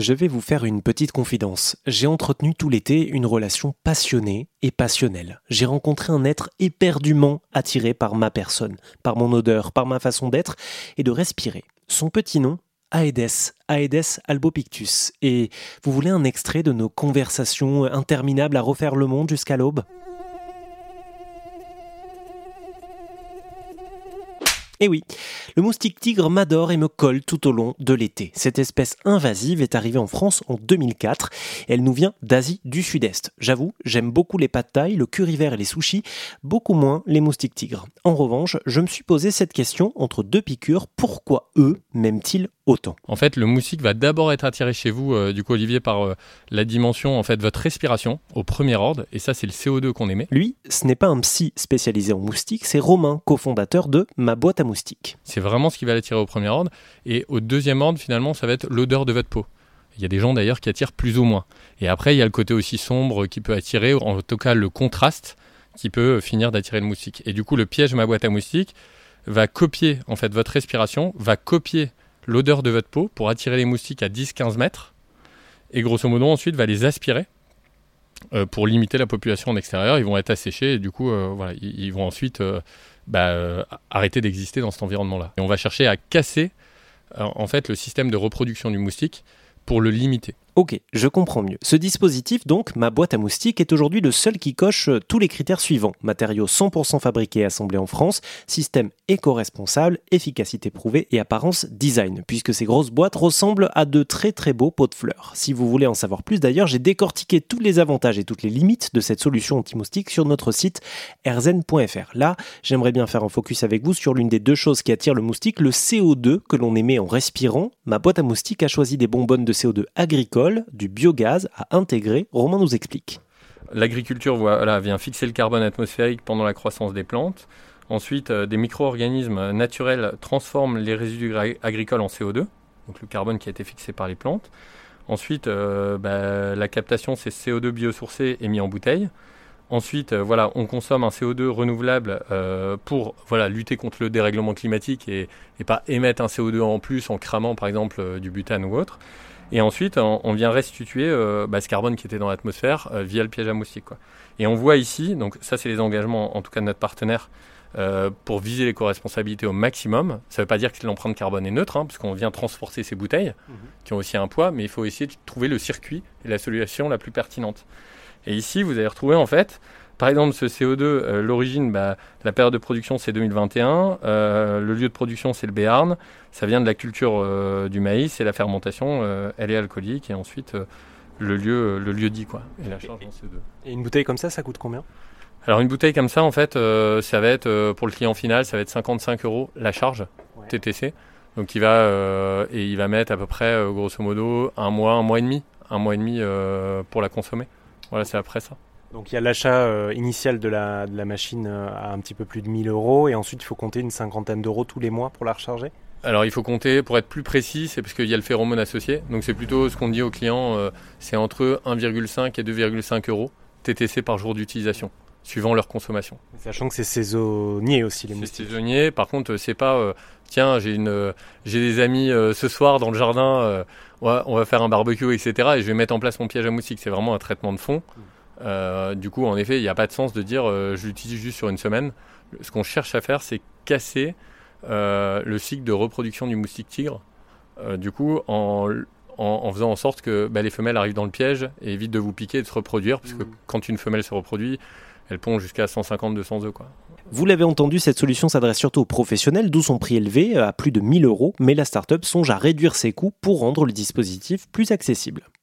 Je vais vous faire une petite confidence. J'ai entretenu tout l'été une relation passionnée et passionnelle. J'ai rencontré un être éperdument attiré par ma personne, par mon odeur, par ma façon d'être et de respirer. Son petit nom Aedes, Aedes albopictus. Et vous voulez un extrait de nos conversations interminables à refaire le monde jusqu'à l'aube? Eh oui, le moustique tigre m'adore et me colle tout au long de l'été. Cette espèce invasive est arrivée en France en 2004. Elle nous vient d'Asie du Sud-Est. J'avoue, j'aime beaucoup les pâtes taille, le curry vert et les sushis, beaucoup moins les moustiques tigres. En revanche, je me suis posé cette question entre deux piqûres. Pourquoi eux m'aiment-ils autant En fait, le moustique va d'abord être attiré chez vous, euh, du coup, Olivier, par euh, la dimension, en fait, votre respiration au premier ordre. Et ça, c'est le CO2 qu'on émet. Lui, ce n'est pas un psy spécialisé en moustiques, c'est Romain, cofondateur de Ma boîte à moustiques. C'est vraiment ce qui va l'attirer au premier ordre. Et au deuxième ordre, finalement, ça va être l'odeur de votre peau. Il y a des gens d'ailleurs qui attirent plus ou moins. Et après, il y a le côté aussi sombre qui peut attirer, en tout cas le contraste qui peut finir d'attirer le moustique. Et du coup, le piège ma boîte à moustiques va copier en fait votre respiration, va copier l'odeur de votre peau pour attirer les moustiques à 10-15 mètres. Et grosso modo, ensuite, va les aspirer euh, pour limiter la population en extérieur. Ils vont être asséchés et du coup, euh, voilà, ils, vont ensuite euh, bah, arrêter d'exister dans cet environnement-là. Et on va chercher à casser en fait le système de reproduction du moustique pour le limiter. Ok, je comprends mieux. Ce dispositif, donc, ma boîte à moustiques, est aujourd'hui le seul qui coche euh, tous les critères suivants. Matériaux 100% fabriqués et assemblés en France, système éco-responsable, efficacité prouvée et apparence design, puisque ces grosses boîtes ressemblent à de très très beaux pots de fleurs. Si vous voulez en savoir plus d'ailleurs, j'ai décortiqué tous les avantages et toutes les limites de cette solution anti-moustique sur notre site erzen.fr. Là, j'aimerais bien faire un focus avec vous sur l'une des deux choses qui attirent le moustique, le CO2 que l'on émet en respirant. Ma boîte à moustiques a choisi des bonbonnes de CO2 agricoles du biogaz à intégrer. Romain nous explique. L'agriculture voilà, vient fixer le carbone atmosphérique pendant la croissance des plantes. Ensuite, euh, des micro-organismes naturels transforment les résidus agricoles en CO2, donc le carbone qui a été fixé par les plantes. Ensuite, euh, bah, la captation, c'est CO2 biosourcé et mis en bouteille. Ensuite, euh, voilà, on consomme un CO2 renouvelable pour voilà, lutter contre le dérèglement climatique et, et, pas émettre un CO2 en plus en cramant par exemple du butane ou autre. Et ensuite, on, vient restituer euh, bah, ce carbone qui était dans l'atmosphère euh, via le piège à moustiques. Quoi. Et on voit ici, donc ça c'est les engagements en tout cas de notre partenaire, euh, pour viser l'éco-responsabilité au maximum. Ça ne veut pas dire que l'empreinte carbone est neutre, hein, parce qu'on vient transporter ces bouteilles, mhm. qui ont aussi un poids, mais il faut essayer de trouver le circuit et la solution la plus pertinente. Et ici, vous allez retrouver en fait par exemple, ce CO2, euh, l'origine, bah, la période de production, c'est 2021. Euh, le lieu de production, c'est le Béarn. Ça vient de la culture euh, du maïs et la fermentation, elle est alcoolique. Et ensuite, le, lieu, le lieu dit, quoi. Et la charge en CO2. Et une bouteille comme ça, ça coûte combien? Alors une bouteille comme ça, en fait, ça va être pour le client final, ça va être 55 euros la charge TTC. Donc il va et il va mettre à peu près, grosso modo, un mois, un mois et demi, un mois et demi pour la consommer. Voilà, c'est après ça. Donc il y a l'achat euh, initial de la, de la machine euh, à un petit peu plus de 1000 euros et ensuite il faut compter une cinquantaine d'euros tous les mois pour la recharger alors il faut compter, pour être plus précis, c'est parce qu'il y a le phéromone associé. Donc c'est plutôt ce qu'on dit aux clients, euh, c'est entre 1,5 et 2,5 euros TTC par jour d'utilisation, suivant leur consommation. Sachant que c'est saisonnier aussi les moustiques. C'est saisonnier, par contre c'est pas, tiens j'ai une, j'ai des amis ce soir dans le jardin, on va faire un barbecue, etc. Et je vais mettre en place mon piège à moustiques. C'est vraiment un traitement de fond. Mmh. Euh, du coup, en effet, il n'y a pas de sens de dire euh, je l'utilise juste sur une semaine. Ce qu'on cherche à faire, c'est casser euh, le cycle de reproduction du moustique tigre. du coup, en, faisant en sorte que bah, les femelles arrivent dans le piège et évitent de vous piquer et de se reproduire, puisque mmh. quand une femelle se reproduit, elle pond jusqu'à 150-200 œufs. Quoi. Vous l'avez entendu, cette solution s'adresse surtout aux professionnels, d'où son prix élevé, à plus de 1000 euros, mais la startup songe à réduire ses coûts pour rendre le dispositif plus accessible.